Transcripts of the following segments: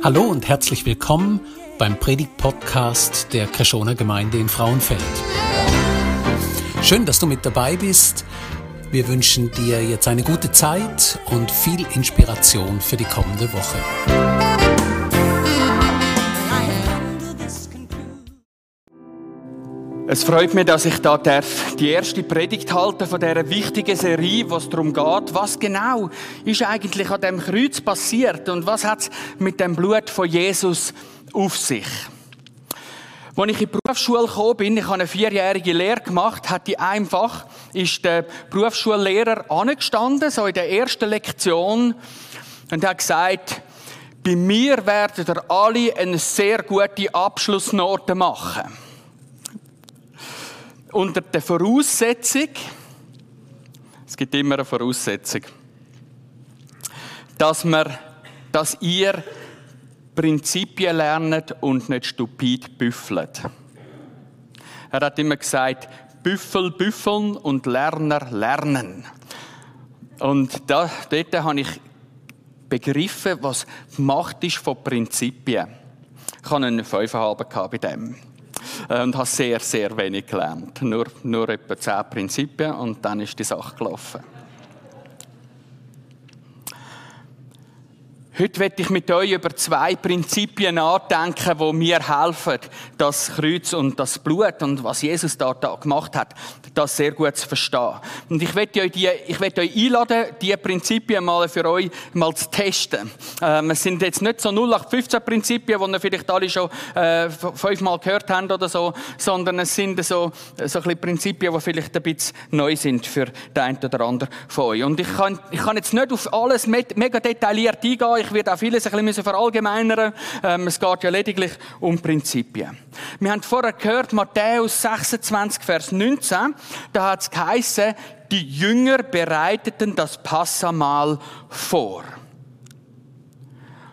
Hallo und herzlich willkommen beim Predigt-Podcast der Kreschoner Gemeinde in Frauenfeld. Schön, dass du mit dabei bist. Wir wünschen dir jetzt eine gute Zeit und viel Inspiration für die kommende Woche. Es freut mich, dass ich da darf die erste Predigt halte von dieser wichtigen Serie, was darum geht, was genau ist eigentlich an dem Kreuz passiert und was hat es mit dem Blut von Jesus auf sich. Als ich in die Berufsschule gekommen bin, ich habe eine vierjährige Lehre gemacht, hat die einfach, ist der Berufsschullehrer angestanden, so in der ersten Lektion, und hat gesagt, bei mir werdet ihr alle eine sehr gute Abschlussnote machen unter der Voraussetzung, es gibt immer eine Voraussetzung, dass, wir, dass ihr Prinzipien lernt und nicht stupid büffelt. Er hat immer gesagt, Büffel büffeln und Lerner lernen. Und da, dort habe ich begriffen, was die Macht ist von Prinzipien. Ich hatte einen 5,5 bei dem. Und habe sehr, sehr wenig gelernt. Nur, nur etwa zehn Prinzipien und dann ist die Sache gelaufen. Heute werde ich mit euch über zwei Prinzipien nachdenken, die mir helfen, das Kreuz und das Blut und was Jesus da, gemacht hat, das sehr gut zu verstehen. Und ich werde euch, die, ich werde euch einladen, diese Prinzipien mal für euch mal zu testen. Ähm, es sind jetzt nicht so 0815 Prinzipien, die ihr vielleicht alle schon äh, fünfmal gehört habt oder so, sondern es sind so, so ein Prinzipien, die vielleicht ein bisschen neu sind für den einen oder anderen von euch. Und ich kann, ich kann jetzt nicht auf alles mega detailliert eingehen ich werde auch vieles ein bisschen verallgemeinern. Ähm, es geht ja lediglich um Prinzipien. Wir haben vorher gehört, Matthäus 26, Vers 19, da hat es geheißen, die Jünger bereiteten das Passamal vor.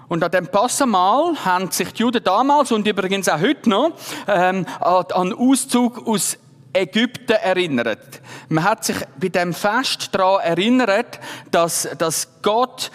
Und an dem Passamal haben sich die Juden damals und übrigens auch heute noch ähm, an Auszug aus Ägypten erinnert. Man hat sich bei dem Fest daran erinnert, dass, dass Gott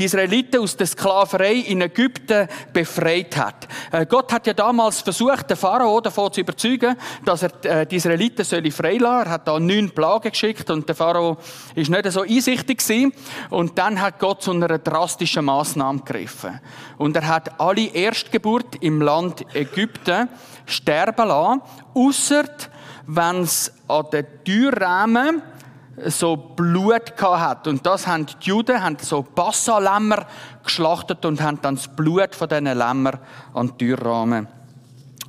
die Israeliten aus der Sklaverei in Ägypten befreit hat. Äh, Gott hat ja damals versucht, den Pharao davon zu überzeugen, dass er äh, die Israeliten freilassen soll. Er hat da neun Plagen geschickt und der Pharao ist nicht so einsichtig gewesen. Und dann hat Gott zu einer drastischen Maßnahme gegriffen. Und er hat alle Erstgeburt im Land Ägypten sterben lassen, außer wenn es an den Türrahmen so Blut hat. Und das haben die Juden haben so Passalämmer geschlachtet und haben dann das Blut von diesen Lämmer an die Türrahmen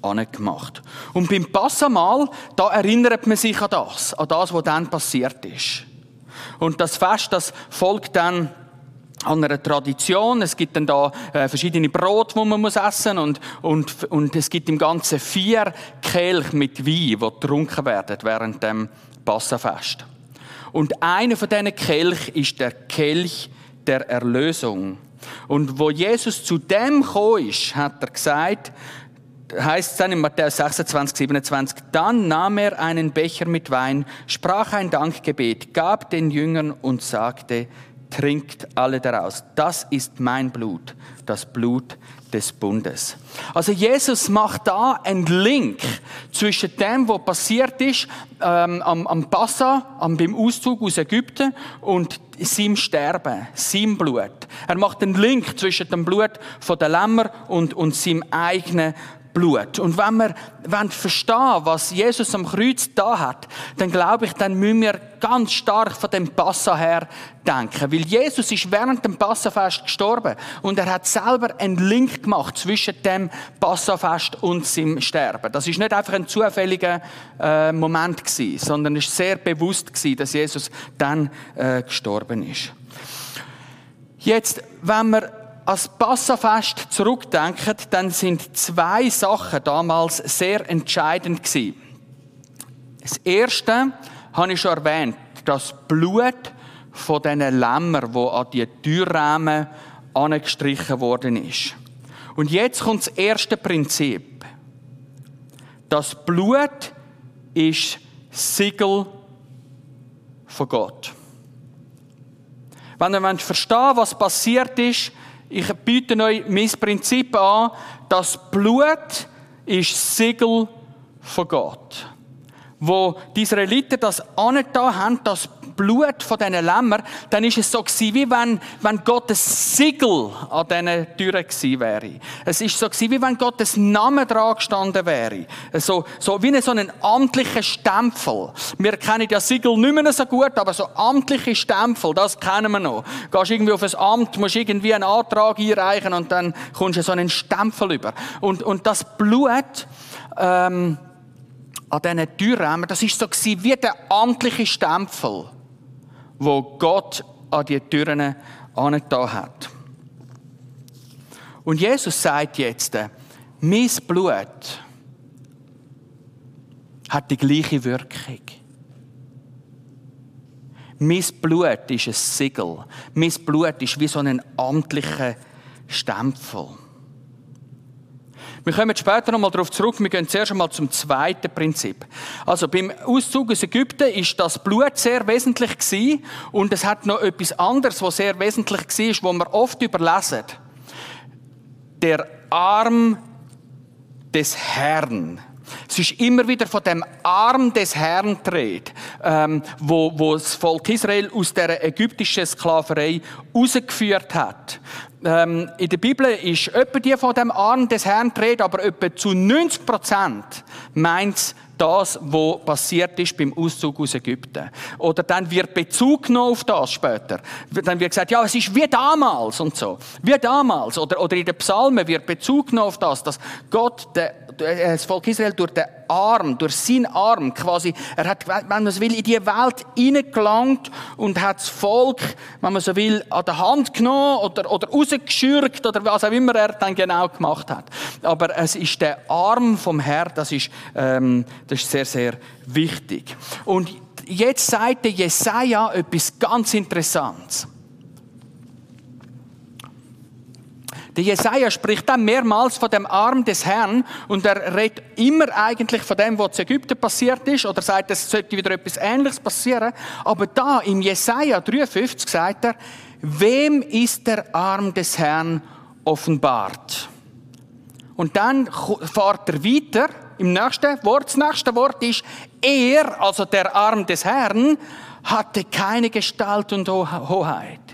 angemacht. Und beim Passamal, da erinnert man sich an das, an das, was dann passiert ist. Und das Fest, das folgt dann an einer Tradition. Es gibt dann da äh, verschiedene Brot, wo man muss essen und, und, und es gibt im Ganzen vier Kelch mit Wein, die getrunken werden während dem Passafest. Und einer von diesen Kelch ist der Kelch der Erlösung. Und wo Jesus zu dem gekommen ist, hat er gesagt, heißt es dann in Matthäus 26, 27, dann nahm er einen Becher mit Wein, sprach ein Dankgebet, gab den Jüngern und sagte, trinkt alle daraus. Das ist mein Blut, das Blut des Bundes. Also Jesus macht da einen Link zwischen dem, was passiert ist ähm, am, am Passa, am, beim Auszug aus Ägypten und seinem Sterben, seinem Blut. Er macht einen Link zwischen dem Blut von der Lämmer und, und seinem eigenen Blut. Und wenn wir wenn verstehen, was Jesus am Kreuz da hat, dann glaube ich, dann müssen wir ganz stark von dem Passa her denken. Weil Jesus ist während dem Passafest gestorben und er hat selber einen Link gemacht zwischen dem Passafest und seinem Sterben. Das ist nicht einfach ein zufälliger äh, Moment gewesen, sondern es ist sehr bewusst gewesen, dass Jesus dann äh, gestorben ist. Jetzt, wenn wir als Passafest zurückdenken, dann sind zwei Sachen damals sehr entscheidend gewesen. Das erste habe ich schon erwähnt, das Blut von diesen Lämmern, wo an die Türrahmen angestrichen worden ist. Und jetzt kommt das erste Prinzip. Das Blut ist Siegel von Gott. Wenn ihr verstehen was passiert ist, ich biete euch mein Prinzip an, das Blut ist Siegel von Gott. Wo die Israeliten das angetan haben, das Blut von diesen Lämmern, dann ist es so gewesen, wie wenn, wenn Gottes Siegel an diesen Türen gewesen wäre. Es ist so gewesen, wie wenn Gottes Name dran gestanden wäre. So, so wie so ein amtlicher Stempel. Wir kennen ja Siegel nicht mehr so gut, aber so amtliche Stempel, das kennen wir noch. Du gehst irgendwie auf ein Amt, musst irgendwie einen Antrag einreichen und dann kommst du so einen Stempel über. Und, und das Blut, ähm, an diesen Türrahmen, das ist so gewesen, wie der amtliche Stempel wo Gott an die Türen angetan hat. Und Jesus sagt jetzt, mein Blut hat die gleiche Wirkung. Mein Blut ist ein Siegel. Mein Blut ist wie so ein amtlicher Stempel. Wir kommen später nochmal darauf zurück. Wir gehen zuerst einmal zum zweiten Prinzip. Also beim Auszug aus Ägypten ist das Blut sehr wesentlich gewesen und es hat noch etwas anderes, was sehr wesentlich war, wo wir oft überlesen. Der Arm des Herrn. Es ist immer wieder von dem Arm des Herrn dreht, ähm, wo, wo das Volk Israel aus der ägyptischen Sklaverei rausgeführt hat. Ähm, in der Bibel ist etwa die von dem Arm des Herrn dreht, aber etwa zu 90 Prozent meint das, was passiert ist beim Auszug aus Ägypten. Oder dann wird Bezug genommen auf das später. Dann wird gesagt, ja, es ist wie damals und so. Wie damals. Oder, oder in den Psalmen wird Bezug genommen auf das, dass Gott der äh, das Volk Israel durch den Arm, durch seinen Arm quasi, er hat, wenn man so will, in die Welt hineingelangt und hat das Volk, wenn man so will, an der Hand genommen oder, oder rausgeschürgt oder was auch immer er dann genau gemacht hat. Aber es ist der Arm vom Herr, das ist, ähm, das ist sehr, sehr wichtig. Und jetzt sagt der Jesaja etwas ganz Interessantes. Der Jesaja spricht dann mehrmals von dem Arm des Herrn und er redet immer eigentlich von dem, was in Ägypten passiert ist oder sagt, es sollte wieder etwas Ähnliches passieren. Aber da im Jesaja 53 sagt er, wem ist der Arm des Herrn offenbart? Und dann fährt er weiter im nächsten Wort. Das nächste Wort ist, er, also der Arm des Herrn, hatte keine Gestalt und Hoheit.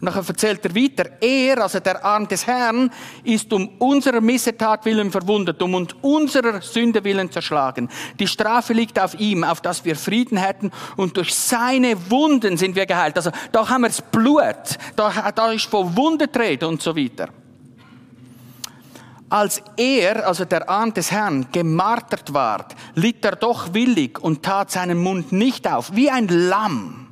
Und dann erzählt er weiter, er, also der Arm des Herrn, ist um unserer Missetat willen verwundet, um uns unserer Sünde willen zerschlagen. Die Strafe liegt auf ihm, auf dass wir Frieden hätten und durch seine Wunden sind wir geheilt. Also da haben wir das Blut, da, da ist von Wunden Rede und so weiter. Als er, also der Arm des Herrn, gemartert ward, litt er doch willig und tat seinen Mund nicht auf, wie ein Lamm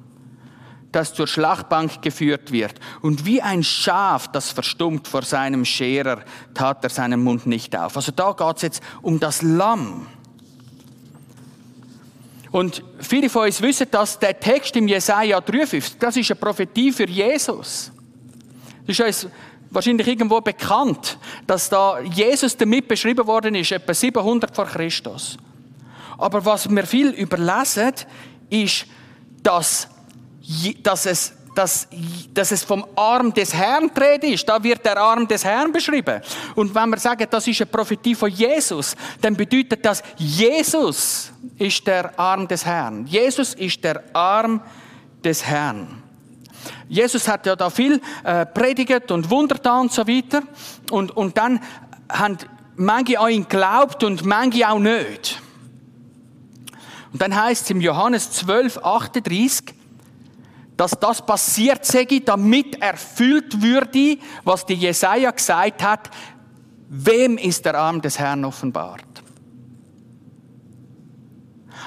das zur Schlachtbank geführt wird. Und wie ein Schaf, das verstummt vor seinem Scherer, tat er seinen Mund nicht auf. Also da geht es jetzt um das Lamm. Und viele von uns wissen, dass der Text im Jesaja 53, das ist eine Prophetie für Jesus. Das ist uns wahrscheinlich irgendwo bekannt, dass da Jesus damit beschrieben worden ist, etwa 700 vor Christus. Aber was wir viel überlesen, ist, dass dass es, dass, dass es vom Arm des Herrn dreht ist. Da wird der Arm des Herrn beschrieben. Und wenn wir sagen, das ist eine Prophetie von Jesus, dann bedeutet das, Jesus ist der Arm des Herrn. Jesus ist der Arm des Herrn. Jesus hat ja da viel äh, predigt und Wunder da und so weiter. Und, und dann haben manche an ihn geglaubt und manche auch nicht. Und dann heißt es im Johannes 12, 38, dass das passiert sei, damit erfüllt würde, was die Jesaja gesagt hat, wem ist der Arm des Herrn offenbart?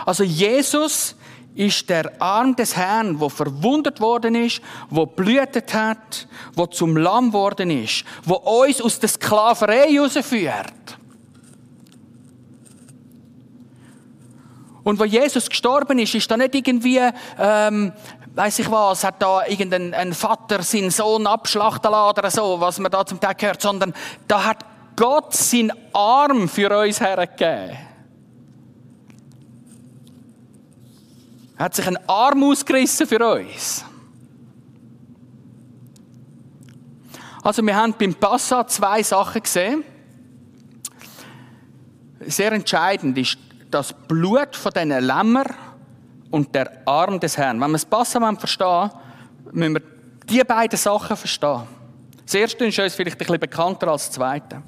Also Jesus ist der Arm des Herrn, wo verwundet worden ist, wo blühtet hat, wo zum Lamm worden ist, wo uns aus der Sklaverei herausführt. Und wo Jesus gestorben ist, ist da nicht irgendwie ähm, weiß ich was, hat da irgendein ein Vater seinen Sohn abschlachten lassen oder so, was man da zum Tag hört, sondern da hat Gott seinen Arm für uns hergegeben. Er hat sich einen Arm ausgerissen für uns. Also wir haben beim Passa zwei Sachen gesehen. Sehr entscheidend ist das Blut von diesen Lämmer und der Arm des Herrn. Wenn wir das Passa verstehen müssen wir diese beiden Sachen verstehen. Das erste ist uns vielleicht ein bisschen bekannter als das zweite.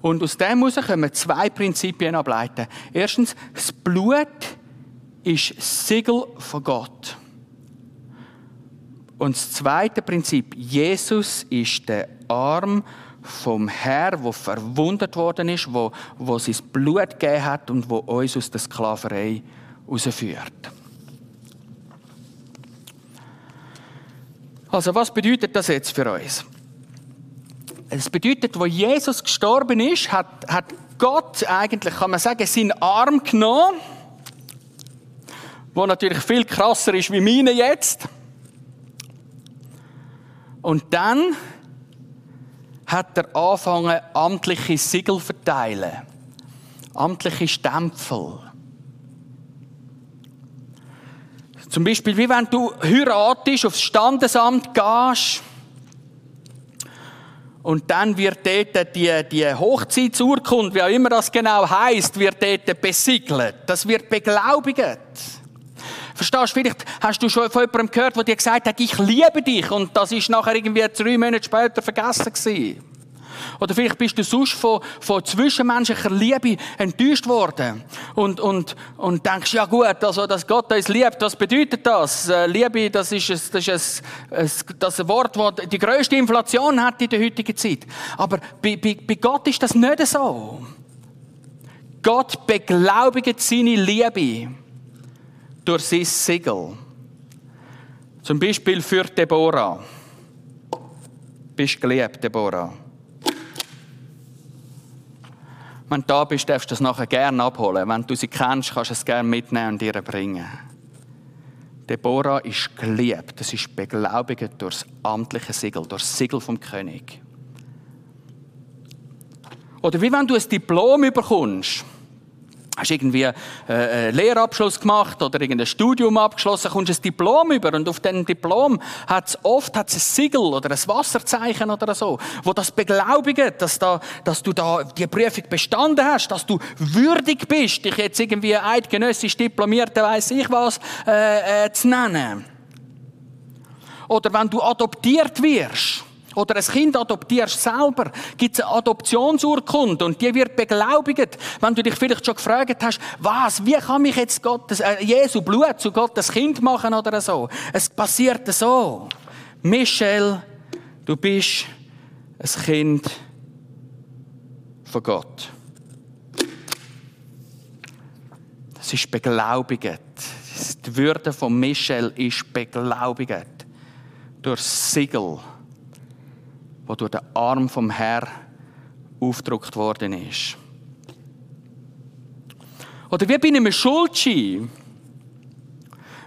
Und aus dem heraus können wir zwei Prinzipien ableiten. Erstens, das Blut ist Siegel von Gott. Und das zweite Prinzip, Jesus ist der Arm vom Herr, wo verwundet worden ist, wo, wo sein Blut gegeben hat und wo uns aus der Sklaverei herausführt. Also was bedeutet das jetzt für uns? Es bedeutet, wo Jesus gestorben ist, hat, hat Gott eigentlich, kann man sagen, seinen Arm genommen, wo natürlich viel krasser ist wie meine jetzt. Und dann hat er angefangen, amtliche Siegel verteilen. Amtliche Stempel. Zum Beispiel, wie wenn du heiratest, aufs Standesamt gehst und dann wird dort die, die Hochzeitsurkunde, wie auch immer das genau heißt, wird dort besiegelt. Das wird beglaubigt. Verstehst du, vielleicht hast du schon von jemandem gehört, der dir gesagt hat, ich liebe dich, und das ist nachher irgendwie drei Monate später vergessen gewesen. Oder vielleicht bist du sonst von, von zwischenmenschlicher Liebe enttäuscht worden. Und, und, und denkst, ja gut, also, dass Gott uns liebt, was bedeutet das? Äh, Liebe, das ist, ein, das ist ein, ein, das Wort, das die größte Inflation hat in der heutigen Zeit. Aber bei, bei, bei Gott ist das nicht so. Gott beglaubigt seine Liebe durch sein Siegel. Zum Beispiel für Deborah. Bist geliebt, Deborah. Wenn du da bist, darfst du es nachher gerne abholen. Wenn du sie kennst, kannst du es gerne mitnehmen und ihr bringen. Deborah ist geliebt. Das ist beglaubigt durch das amtliche Siegel, durch das Siegel vom König. Oder wie wenn du ein Diplom bekommst hast irgendwie äh, einen Lehrabschluss gemacht oder irgendein Studium abgeschlossen, kommst ein Diplom über und auf diesem Diplom hat es oft hat's ein Siegel oder ein Wasserzeichen oder so, wo das beglaubigt, dass, da, dass du da die Prüfung bestanden hast, dass du würdig bist, dich jetzt irgendwie eidgenössisch diplomierte, weiß ich was, äh, äh, zu nennen. Oder wenn du adoptiert wirst, oder ein Kind adoptierst selber, gibt es eine Adoptionsurkunde und die wird beglaubigt. Wenn du dich vielleicht schon gefragt hast, was, wie kann mich jetzt Gottes, äh, Jesu Blut zu Gottes Kind machen oder so. Es passiert so. Michel, du bist ein Kind von Gott. Das ist beglaubigt. Die Würde von Michel ist beglaubigt. Durch Siegel wo durch den Arm vom Herr aufgedruckt worden ist. Oder wie bei einem Schuldschein.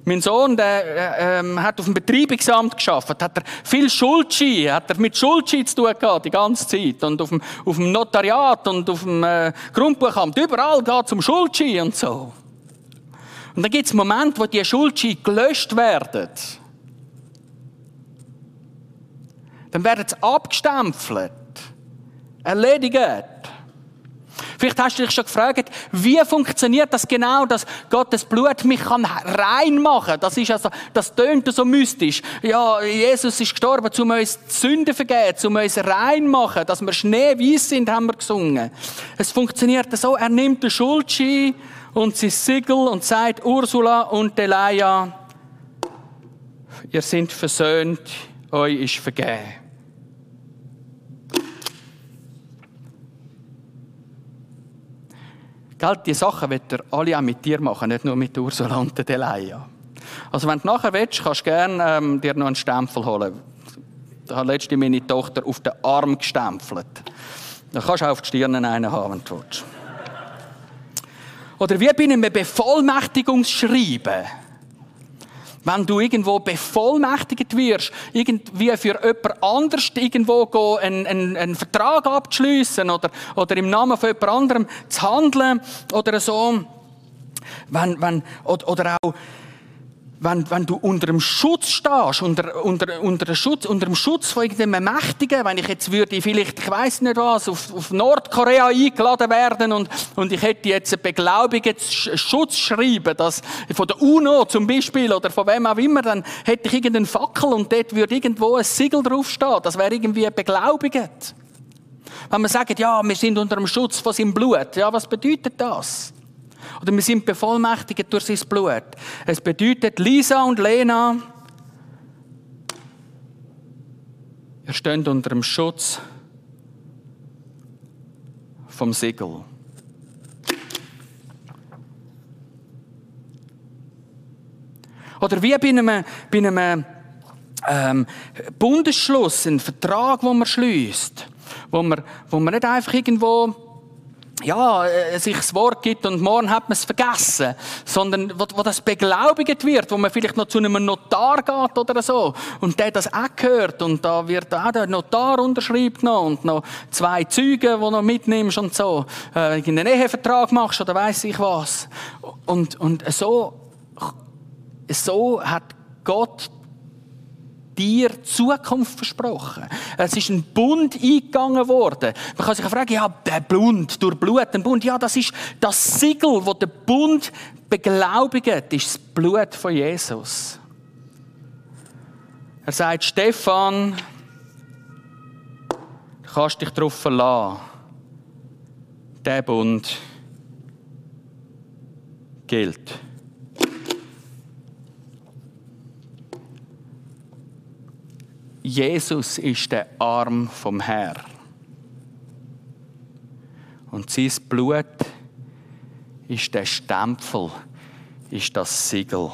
Mein Sohn, der äh, ähm, hat auf dem Betreibungsamt geschafft, hat er viel Schuldschein, hat er mit Schuldschein zu tun gehabt, die ganze Zeit. Und auf dem, auf dem Notariat und auf dem äh, Grundbuchamt, überall geht es um Schuldschein und so. Und dann gibt es Momente, wo die Schuldschein gelöscht werden. Dann werden sie abgestempelt, erledigt. Vielleicht hast du dich schon gefragt, wie funktioniert das genau, dass Gottes Blut mich kann reinmachen kann. Das also, das tönt so mystisch. Ja, Jesus ist gestorben, um uns die Sünden vergeben, um uns reinmachen, dass wir schneeweiß sind, haben wir gesungen. Es funktioniert so, er nimmt den Schuldschein und sein Siegel und sagt, Ursula und Delia, ihr seid versöhnt, euch ist vergeben. Gell, die Sachen wird er alle auch mit dir machen, nicht nur mit Ursula und der Delia. Also wenn du nachher willst, kannst du gerne ähm, dir noch einen Stempel holen. Da hat letzte meine Tochter auf den Arm gestempelt. Dann kannst du auch auf die Stirn einen haben, wenn du willst. Oder wie bei einem Bevollmächtigungsschreiben wenn du irgendwo bevollmächtigt wirst, irgendwie für jemand anders irgendwo einen, einen, einen Vertrag abzuschließen oder, oder im Namen von jemand anderem zu handeln oder so. Wenn, wenn, oder, oder auch, wenn, wenn du unter dem Schutz stehst, unter, unter, unter, dem Schutz, unter dem Schutz von irgendeinem Mächtigen, wenn ich jetzt würde, vielleicht, ich weiß nicht was, auf, auf Nordkorea eingeladen werden und, und ich hätte jetzt ein beglaubigtes Schutzschreiben, das von der UNO zum Beispiel oder von wem auch immer, dann hätte ich irgendeinen Fackel und dort würde irgendwo ein Siegel draufstehen. Das wäre irgendwie beglaubigt. Wenn man sagt, ja, wir sind unter dem Schutz von seinem Blut, ja, was bedeutet das? Oder wir sind bevollmächtigt durch sein Blut. Es bedeutet, Lisa und Lena, ihr steht unter dem Schutz vom Siegel. Oder wie bei einem, bei einem ähm, Bundesschluss, ein Vertrag, den man schließt, wo man, wo man nicht einfach irgendwo ja, äh, sich das Wort gibt und morgen hat man es vergessen, sondern wo, wo das beglaubigt wird, wo man vielleicht noch zu einem Notar geht oder so. Und der das auch gehört. Und da wird auch der Notar unterschreibt noch und noch zwei Zeugen, die noch mitnimmst und so, äh, einen Ehevertrag machst oder weiß ich was. Und, und so, so hat Gott dir Zukunft versprochen. Es ist ein Bund eingegangen worden. Man kann sich fragen, ja, der Bund, durch Blut, ein Bund, ja, das ist das Siegel, das der Bund beglaubigt, ist das Blut von Jesus. Er sagt, Stefan, du kannst dich darauf verlassen. Der Bund gilt. Jesus ist der Arm vom Herr. Und sein Blut ist der Stempel, ist das Siegel.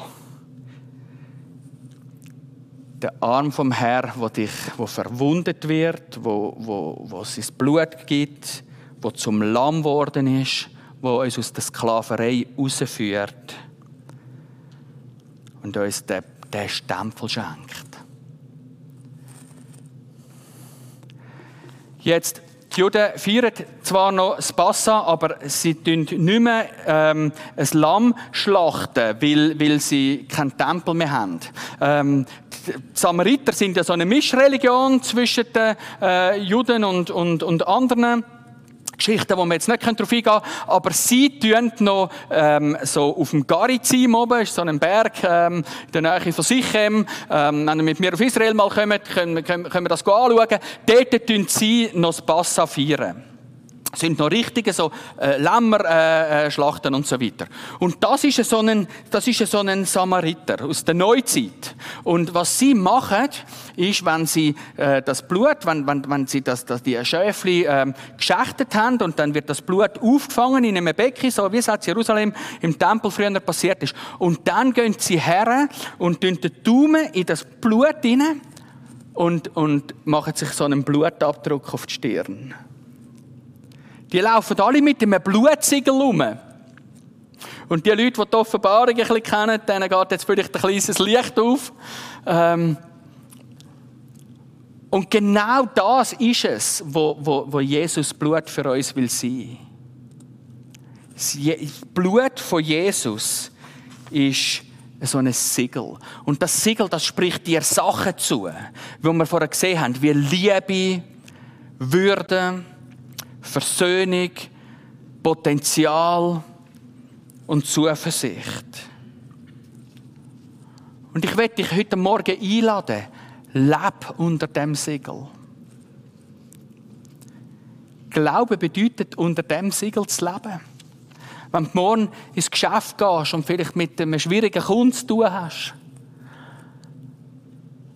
Der Arm vom Herr, wo dich, wo verwundet wird, wo, wo, wo sein Blut gibt, wo zum Lamm worden ist, wo uns aus der Sklaverei rausführt und uns den, den Stempel schenkt. Jetzt, die Juden feiern zwar noch das Passa, aber sie tun nicht mehr ähm, ein Lamm schlachten, weil, weil sie keinen Tempel mehr haben. Ähm, die Samariter sind ja so eine Mischreligion zwischen den äh, Juden und, und, und anderen. Geschichten, wo wir jetzt nicht darauf eingehen können, aber sie tun noch ähm, so auf dem Garizim oben, ist so ein Berg ähm, in der Nähe von Sichem. Ähm, wenn ihr mit mir auf Israel mal kommt, können, können, können wir das anschauen. Dort tun sie noch das Passa feiern sind noch richtige so äh, Lämmer äh, äh, schlachten und so weiter. Und das ist so ein das ist so ein Samariter aus der Neuzeit. Und was sie machen, ist, wenn sie äh, das Blut, wenn, wenn, wenn sie das, das die Schäfli äh, geschächtet haben und dann wird das Blut aufgefangen in einem Becken, so wie es in Jerusalem im Tempel früher passiert ist. Und dann gehen sie her und tun den Daumen in das Blut hinein und, und machen sich so einen Blutabdruck auf die Stirn. Die laufen alle mit einem Blutsiegel rum. Und die Leute, die die Offenbarung ein bisschen kennen, denen geht jetzt vielleicht ein kleines Licht auf. Ähm und genau das ist es, wo, wo, wo Jesus Blut für uns will sein. Das Blut von Jesus ist so ein Siegel. Und das Siegel, das spricht dir Sachen zu, wie wir vorher gesehen haben, wie Liebe, Würde, Versöhnung, Potenzial und Zuversicht. Und ich werde dich heute Morgen einladen, leb unter dem Siegel. Glaube bedeutet, unter dem Siegel zu leben. Wenn du morgen ins Geschäft gehst und vielleicht mit einem schwierigen Kunden zu tun hast,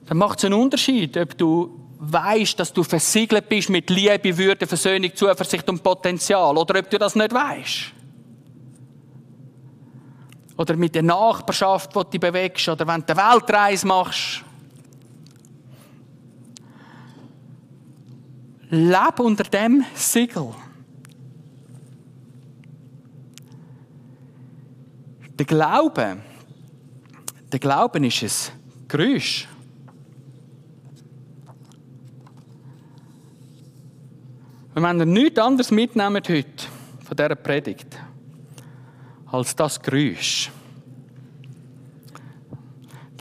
dann macht es einen Unterschied, ob du weißt, dass du versiegelt bist mit Liebe, Würde, Versöhnung, Zuversicht und Potenzial. Oder ob du das nicht weißt. Oder mit der Nachbarschaft, die du bewegst. Oder wenn du eine Weltreise machst. Leb unter dem Siegel. Der Glaube, der Glauben ist ein Geräusch. Und wenn ihr nichts anderes mitnehmt heute von dieser Predigt, als das Geräusch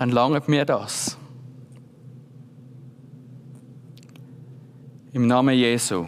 dann langt mir das. Im Namen Jesu.